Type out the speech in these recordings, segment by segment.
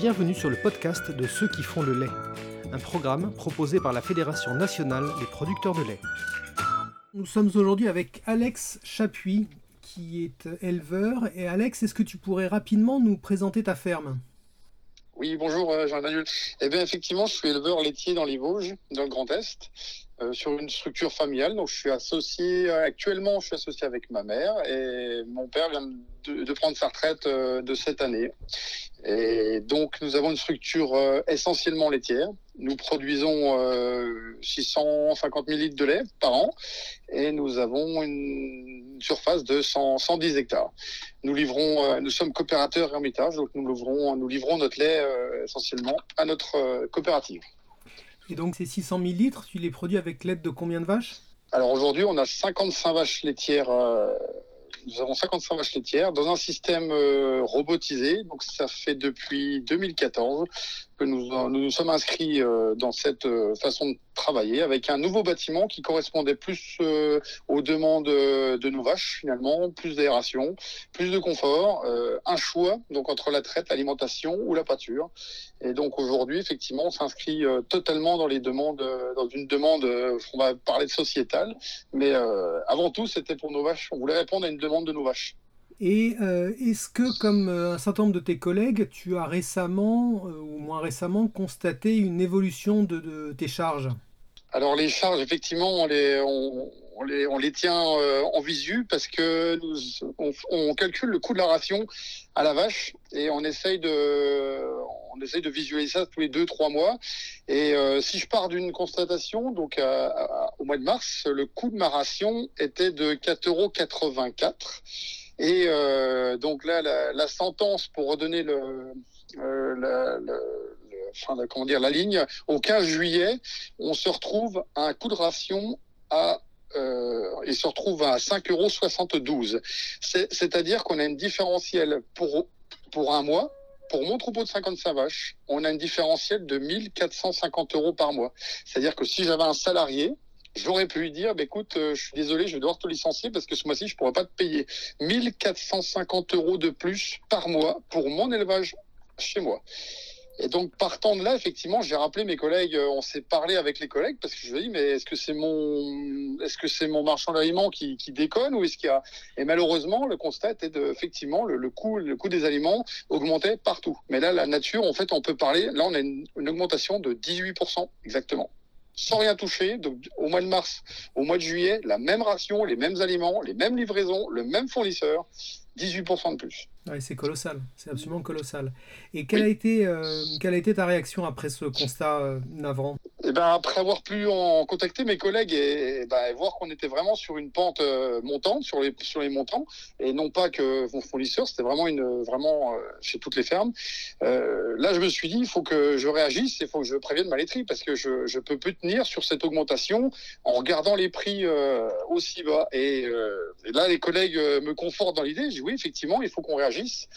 Bienvenue sur le podcast de ceux qui font le lait, un programme proposé par la Fédération nationale des producteurs de lait. Nous sommes aujourd'hui avec Alex Chapuis, qui est éleveur. Et Alex, est-ce que tu pourrais rapidement nous présenter ta ferme? Oui, bonjour euh, Jean-Emmanuel. Eh bien, effectivement, je suis éleveur laitier dans les Vosges, dans le Grand Est, euh, sur une structure familiale. Donc, je suis associé, euh, actuellement, je suis associé avec ma mère et mon père vient de, prendre sa retraite de cette année. Et donc, nous avons une structure essentiellement laitière. Nous produisons 650 000 litres de lait par an et nous avons une surface de 110 hectares. Nous livrons, euh, nous sommes coopérateurs Hermitage, donc nous livrons, notre lait euh, essentiellement à notre euh, coopérative. Et donc ces 600 000 litres, tu les produis avec l'aide de combien de vaches? Alors aujourd'hui, on a 55 vaches laitières nous avons 55 vaches laitières dans un système euh, robotisé. Donc ça fait depuis 2014 que nous nous, sommes inscrits euh, dans cette euh, façon de travailler avec un nouveau bâtiment qui correspondait plus aux demandes de nos vaches finalement, plus d'aération, plus de confort, un choix donc entre la traite, l'alimentation ou la pâture. Et donc aujourd'hui effectivement on s'inscrit totalement dans les demandes, dans une demande, on va parler de sociétale, mais avant tout c'était pour nos vaches. On voulait répondre à une demande de nos vaches. Et euh, est-ce que, comme euh, un certain nombre de tes collègues, tu as récemment, euh, ou moins récemment, constaté une évolution de, tes charges? Alors les charges, effectivement, on les, on, les, on les tient en visu parce que on, calcule le coût de la ration à la vache et on essaye de, on essaye de visualiser ça tous les deux, trois mois. Et si je pars d'une constatation, donc au mois de mars, le coût de ma ration était de 4,84 euros. Et euh, donc là, la, sentence pour redonner euh, la, ligne, au 15 juillet, on se retrouve à un coût de ration à euh, il se retrouve à 5,72 euros. C'est-à-dire qu'on a une différentielle pour, pour un mois. Pour mon troupeau de 55 vaches, on a une différentielle de 1450 euros par mois. C'est-à-dire que si j'avais un salarié, J'aurais pu lui dire, bah, écoute, euh, je suis désolé, je vais devoir te licencier parce que ce mois-ci, je pourrais pas te payer 1450 euros de plus par mois pour mon élevage chez moi. Et donc, partant de là, effectivement, j'ai rappelé mes collègues, euh, on s'est parlé avec les collègues parce que je me dis, mais est-ce que c'est mon, est-ce que c'est mon marchand d'aliments qui, déconne ou est-ce qu'il y a, et malheureusement, le constat était de, effectivement, le, le, coût, le coût des aliments augmentait partout. Mais là, la nature, en fait, on peut parler, là, on a une augmentation de 18%, exactement sans rien toucher. Donc, au mois de mars, au mois de juillet, la même ration, les mêmes aliments, les mêmes livraisons, le même fournisseur, 18% de plus. Oui, c'est colossal, c'est absolument colossal. Et quelle, a été, euh, quelle a été ta réaction après ce constat euh, navrant? Eh ben, Après avoir pu en contacter mes collègues et, ben, voir qu'on était vraiment sur une pente euh, montante, sur les, sur les montants, et non pas que mon fournisseur, c'était vraiment, une, vraiment chez toutes les fermes. là, je me suis dit, il faut que je réagisse, il faut que je prévienne ma laiterie, parce que je ne peux plus tenir sur cette augmentation en regardant les prix aussi bas. Et, et, là, les collègues me confortent dans l'idée, je dis oui, effectivement, il faut qu'on réagisse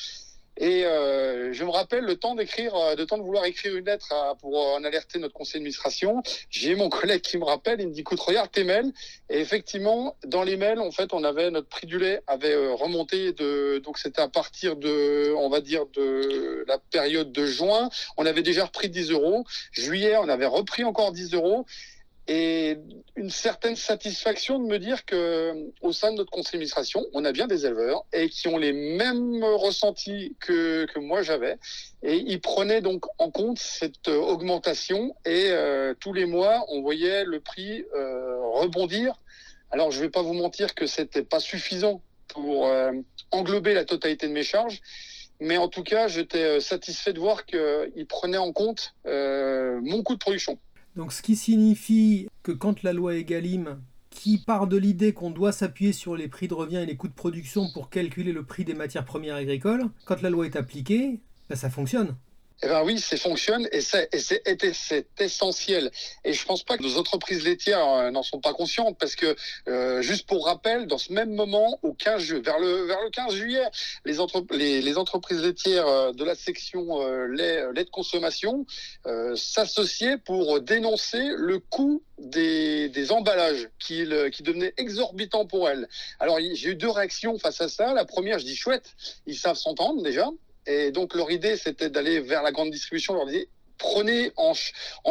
et euh, je me rappelle le temps d'écrire, le euh, temps de vouloir écrire une lettre pour en alerter notre conseil d'administration. J'ai mon collègue qui me rappelle, il me dit, écoute, regarde tes mails. Et effectivement, dans les mails, en fait, on avait notre prix du lait avait euh, remonté de, donc c'était à partir de, on va dire de la période de juin, on avait déjà repris 10 euros. Juillet, on avait repris encore 10 euros et une certaine satisfaction de me dire que au sein de notre conseil d'administration, on a bien des éleveurs et qui ont les mêmes ressentis que, que moi j'avais et ils prenaient donc en compte cette augmentation et euh, tous les mois on voyait le prix euh, rebondir. Alors je vais pas vous mentir que c'était pas suffisant pour euh, englober la totalité de mes charges, mais en tout cas j'étais satisfait de voir qu'ils prenaient en compte mon coût de production. Donc ce qui signifie que quand la loi Egalim, qui part de l'idée qu'on doit s'appuyer sur les prix de revient et les coûts de production pour calculer le prix des matières premières agricoles, quand la loi est appliquée, ben, ça fonctionne. Eh ben oui, ça fonctionne et c'est essentiel. Et je pense pas que nos entreprises laitières euh, n'en sont pas conscientes parce que, euh, juste pour rappel, dans ce même moment, au 15 vers le vers le 15 juillet, les, les, les entreprises laitières euh, de la section lait, lait de consommation s'associaient pour dénoncer le coût des, des emballages qui, qui devenaient exorbitants pour elles. Alors j'ai eu deux réactions face à ça. La première, je dis chouette, ils savent s'entendre déjà. Et donc leur idée, c'était d'aller vers la grande distribution. Leur disait, prenez en,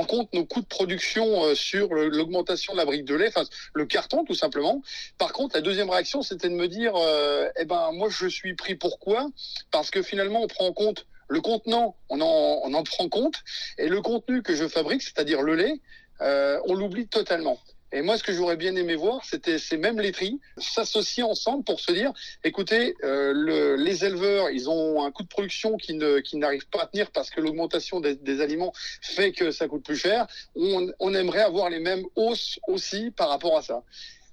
compte nos coûts de production euh, sur l'augmentation de la brique de lait, le carton tout simplement. Par contre, la deuxième réaction, c'était de me dire, euh, eh ben moi je suis pris pourquoi? Parce que finalement on prend en compte le contenant, on en, en prend compte, et le contenu que je fabrique, c'est-à-dire le lait, euh, on l'oublie totalement. Et moi, ce que j'aurais bien aimé voir, c'était ces mêmes laiteries s'associer ensemble pour se dire, écoutez, euh, le, les éleveurs, ils ont un coût de production qui n'arrive pas à tenir parce que l'augmentation des, aliments fait que ça coûte plus cher. On, on aimerait avoir les mêmes hausses aussi par rapport à ça.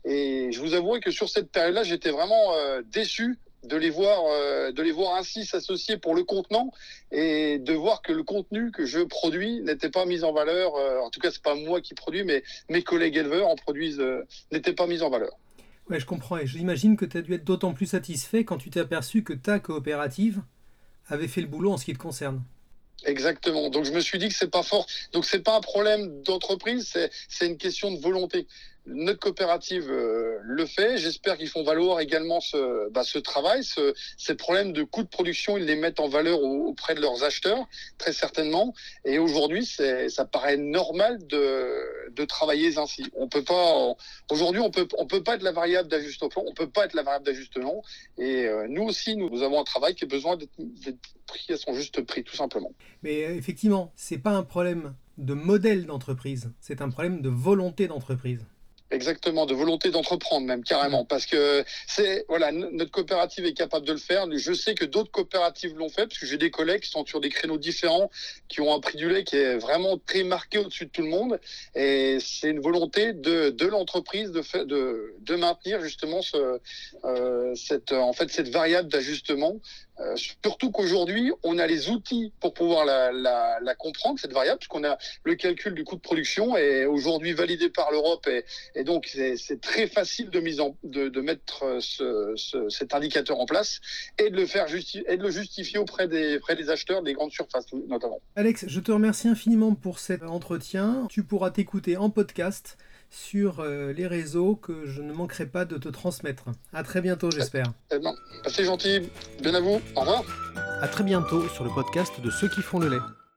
Et je vous avoue que sur cette période-là, j'étais vraiment euh, déçu de les voir euh, de les voir ainsi s'associer pour le contenant et de voir que le contenu que je produis n'était pas mis en valeur euh, en tout cas c'est pas moi qui produis mais mes collègues éleveurs en produisent euh, n'étaient pas mis en valeur. Ouais, je comprends et j'imagine que tu as dû être d'autant plus satisfait quand tu t'es aperçu que ta coopérative avait fait le boulot en ce qui te concerne. Exactement. Donc je me suis dit que c'est pas fort. Donc c'est pas un problème d'entreprise, c'est c'est une question de volonté. Notre coopérative euh, le fait. J'espère qu'ils font valoir également ce, bah, travail, ce, ces problèmes de coûts de production, ils les mettent en valeur au, auprès de leurs acheteurs, très certainement. Et aujourd'hui, ça paraît normal de, travailler ainsi. On peut pas. Aujourd'hui, on peut peut pas être la variable d'ajustement. On peut pas être la variable d'ajustement. Et euh, nous aussi, nous, nous, avons un travail qui a besoin d'être pris à son juste prix, tout simplement. Mais euh, effectivement, c'est pas un problème de modèle d'entreprise, c'est un problème de volonté d'entreprise. Exactement, de volonté d'entreprendre même carrément, parce que c'est voilà notre coopérative est capable de le faire. Je sais que d'autres coopératives l'ont fait, parce que j'ai des collègues qui sont sur des créneaux différents, qui ont un prix du lait qui est vraiment très marqué au-dessus de tout le monde, et c'est une volonté de, de l'entreprise de, de de maintenir justement ce euh, cette en fait cette variable d'ajustement. Euh, surtout qu'aujourd'hui, on a les outils pour pouvoir la, la, la comprendre, cette variable, puisqu'on a le calcul du coût de production est aujourd'hui validé par l'Europe et, et, donc c'est très facile de, mise en, de, de mettre ce, ce, cet indicateur en place et de le faire justi et de le justifier auprès des, auprès des acheteurs des grandes surfaces notamment. Alex, je te remercie infiniment pour cet entretien. Tu pourras t'écouter en podcast sur euh, les réseaux que je ne manquerai pas de te transmettre. À très bientôt, j'espère. Eh ben, c'est gentil. Bien à vous. Au revoir. À très bientôt sur le podcast de ceux qui font le lait.